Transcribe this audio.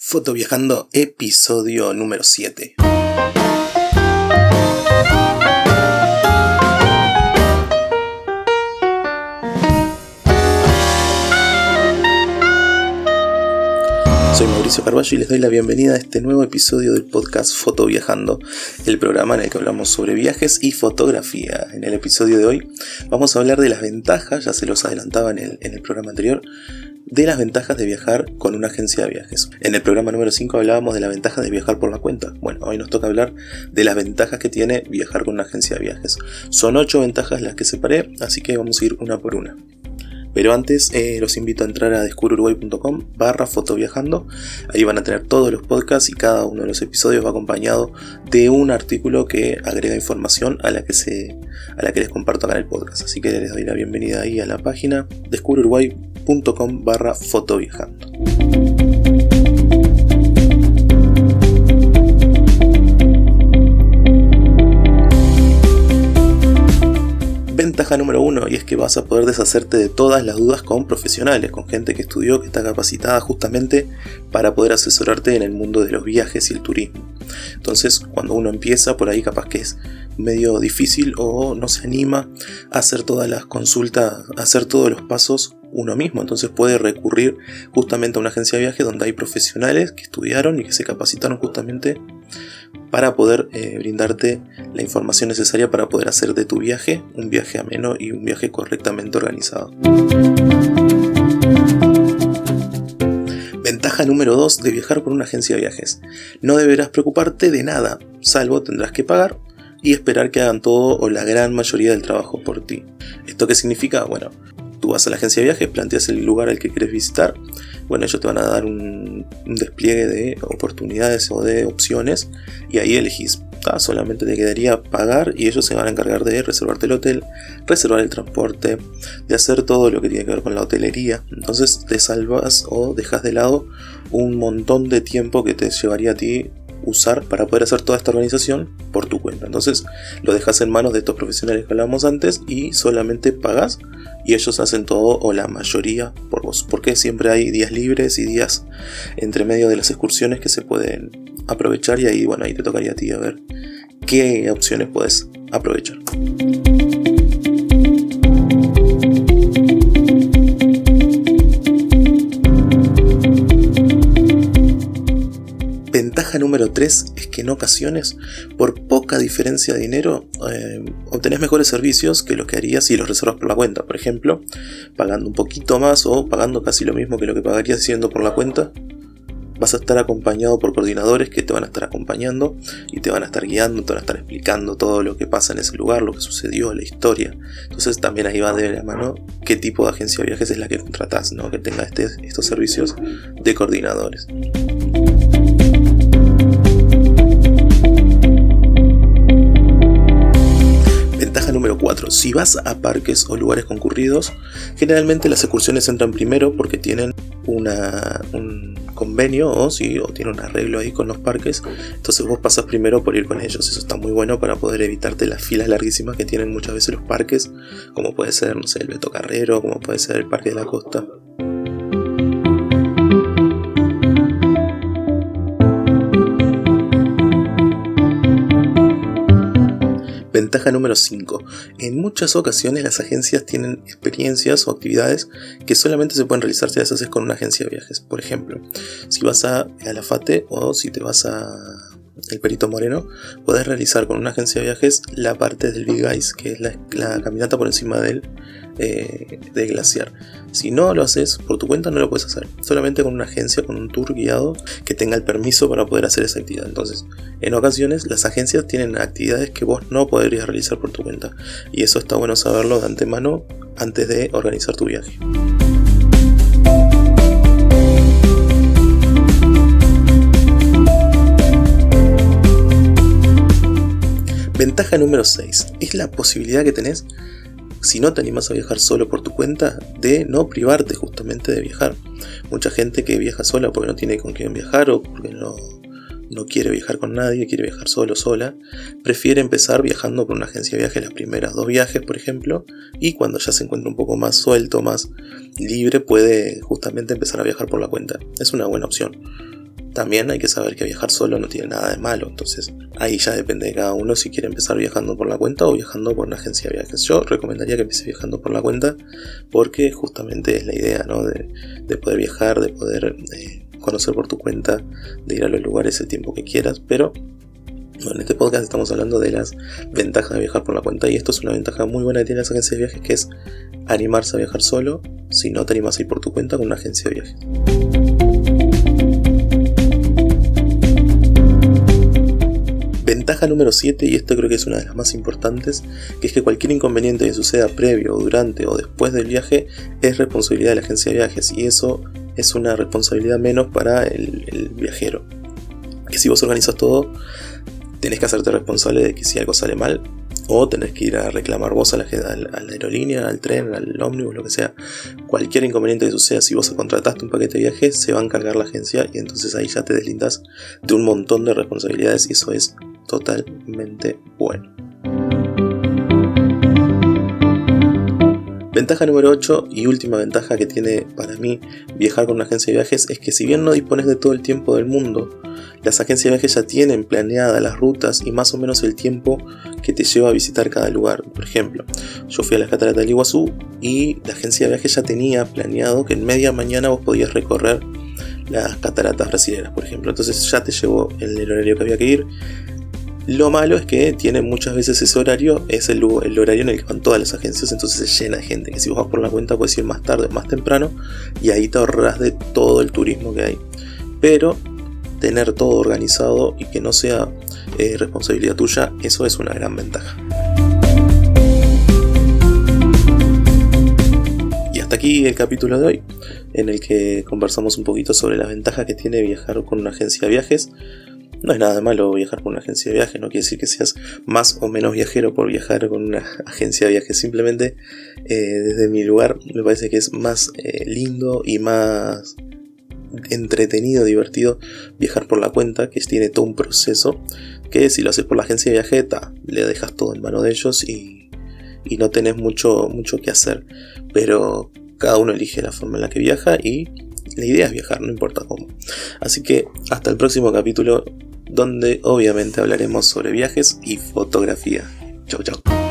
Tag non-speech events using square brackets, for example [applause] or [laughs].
Foto Viajando, episodio número 7. Soy Mauricio Carballo y les doy la bienvenida a este nuevo episodio del podcast Foto Viajando, el programa en el que hablamos sobre viajes y fotografía. En el episodio de hoy vamos a hablar de las ventajas, ya se los adelantaba en el, en el programa anterior, de las ventajas de viajar con una agencia de viajes. En el programa número 5 hablábamos de la ventaja de viajar por la cuenta. Bueno, hoy nos toca hablar de las ventajas que tiene viajar con una agencia de viajes. Son 8 ventajas las que separé, así que vamos a ir una por una. Pero antes eh, los invito a entrar a descubruruguay.com barra fotoviajando. Ahí van a tener todos los podcasts y cada uno de los episodios va acompañado de un artículo que agrega información a la que, se, a la que les comparto en el podcast. Así que les doy la bienvenida ahí a la página descubruruguay.com barra fotoviajando. Y es que vas a poder deshacerte de todas las dudas con profesionales, con gente que estudió, que está capacitada justamente para poder asesorarte en el mundo de los viajes y el turismo. Entonces, cuando uno empieza por ahí, capaz que es medio difícil o no se anima a hacer todas las consultas, a hacer todos los pasos uno mismo. Entonces puede recurrir justamente a una agencia de viajes donde hay profesionales que estudiaron y que se capacitaron justamente para poder eh, brindarte la información necesaria para poder hacer de tu viaje un viaje ameno y un viaje correctamente organizado. Ventaja número 2 de viajar por una agencia de viajes. No deberás preocuparte de nada, salvo tendrás que pagar y esperar que hagan todo o la gran mayoría del trabajo por ti. ¿Esto qué significa? Bueno, tú vas a la agencia de viajes, planteas el lugar al que quieres visitar, bueno, ellos te van a dar un, despliegue de oportunidades o de opciones y ahí elegís. Solamente te quedaría pagar y ellos se van a encargar de reservarte el hotel, reservar el transporte, de hacer todo lo que tiene que ver con la hotelería. Entonces te salvas o dejas de lado un montón de tiempo que te llevaría a ti usar para poder hacer toda esta organización por tu cuenta. Entonces lo dejas en manos de estos profesionales que hablábamos antes y solamente pagas y ellos hacen todo o la mayoría por vos. Porque siempre hay días libres y días entre medio de las excursiones que se pueden aprovechar y ahí bueno, ahí te tocaría a ti a ver qué opciones puedes aprovechar. Ventaja número 3 es en ocasiones, por poca diferencia de dinero, eh, obtenés mejores servicios que lo que harías si los reservas por la cuenta. Por ejemplo, pagando un poquito más o pagando casi lo mismo que lo que pagarías haciendo por la cuenta, vas a estar acompañado por coordinadores que te van a estar acompañando y te van a estar guiando, te van a estar explicando todo lo que pasa en ese lugar, lo que sucedió, la historia. Entonces también ahí va de la mano qué tipo de agencia de viajes es la que contratás, ¿no? que tenga este, estos servicios de coordinadores. Número 4. Si vas a parques o lugares concurridos, generalmente las excursiones entran primero porque tienen un convenio o, si, o tienen un arreglo ahí con los parques. Entonces vos pasas primero por ir con ellos. Eso está muy bueno para poder evitarte las filas larguísimas que tienen muchas veces los parques, como puede ser, no sé, el Beto Carrero, como puede ser el Parque de la Costa. Número 5. En muchas ocasiones las agencias tienen experiencias o actividades que solamente se pueden realizar si las haces con una agencia de viajes. Por ejemplo, si vas a, la FATE o si te vas a el Perito Moreno, puedes realizar con una agencia de viajes la parte del Big Ice, que es la, caminata por encima del, eh, glaciar. Si no lo haces por tu cuenta, no lo puedes hacer. Solamente con una agencia, con un tour guiado que tenga el permiso para poder hacer esa actividad. Entonces, en ocasiones las agencias tienen actividades que vos no podrías realizar por tu cuenta. Y eso está bueno saberlo de antemano antes de organizar tu viaje. Ventaja número 6 es la posibilidad que tenés, si no te animas a viajar solo por tu cuenta, de no privarte justamente de viajar. Mucha gente que viaja sola porque no tiene con quién viajar o porque no, no quiere viajar con nadie, quiere viajar solo, sola, prefiere empezar viajando con una agencia de viajes las primeras dos viajes, por ejemplo, y cuando ya se encuentra un poco más suelto, más libre, puede justamente empezar a viajar por la cuenta. Es una buena opción. También hay que saber que viajar solo no tiene nada de malo, entonces ahí ya depende de cada uno si quiere empezar viajando por la cuenta o viajando por una agencia de viajes. Yo recomendaría que empiece viajando por la cuenta porque justamente es la idea ¿no? de, poder viajar, de poder eh, conocer por tu cuenta, de ir a los lugares el tiempo que quieras, pero en este podcast estamos hablando de las ventajas de viajar por la cuenta y esto es una ventaja muy buena que tiene las agencias de viajes que es animarse a viajar solo si no te animas a ir por tu cuenta con una agencia de viajes. Número 7, y esto creo que es una de las más importantes, que es que cualquier inconveniente que suceda previo, durante o después del viaje es responsabilidad de la agencia de viajes y eso es una responsabilidad menos para el, viajero. Que si vos organizas todo, tenés que hacerte responsable de que si algo sale mal, o tenés que ir a reclamar vos a la, a la, aerolínea, al tren, al ómnibus, lo que sea. Cualquier inconveniente que suceda, si vos contrataste un paquete de viaje, se va a encargar la agencia y entonces ahí ya te deslindas de un montón de responsabilidades y eso es totalmente bueno. Ventaja número 8 y última ventaja que tiene para mí viajar con una agencia de viajes es que si bien no dispones de todo el tiempo del mundo, las agencias de viajes ya tienen planeadas las rutas y más o menos el tiempo que te lleva a visitar cada lugar. Por ejemplo, yo fui a las cataratas del Iguazú y la agencia de viajes ya tenía planeado que en media mañana vos podías recorrer las cataratas brasileñas, por ejemplo. Entonces ya te llevó el horario que había que ir lo malo es que tiene muchas veces ese horario, es el, horario en el que van todas las agencias, entonces se llena de gente. Que si vos vas por la cuenta puedes ir más tarde o más temprano y ahí te ahorras de todo el turismo que hay. Pero tener todo organizado y que no sea eh, responsabilidad tuya, eso es una gran ventaja. Y hasta aquí el capítulo de hoy, en el que conversamos un poquito sobre las ventajas que tiene viajar con una agencia de viajes. No es nada malo viajar con una agencia de viajes, no quiere decir que seas más o menos viajero por viajar con una [laughs] agencia de viajes. Simplemente, eh, desde mi lugar, me parece que es más eh, lindo y más entretenido, divertido viajar por la cuenta, que tiene todo un proceso, que si lo haces por la agencia de viajeta, le dejas todo en mano de ellos y, y no tenés mucho, mucho que hacer. Pero cada uno elige la forma en la que viaja y la idea es viajar, no importa cómo. Así que hasta el próximo capítulo donde obviamente hablaremos sobre viajes y fotografía. Chau chau.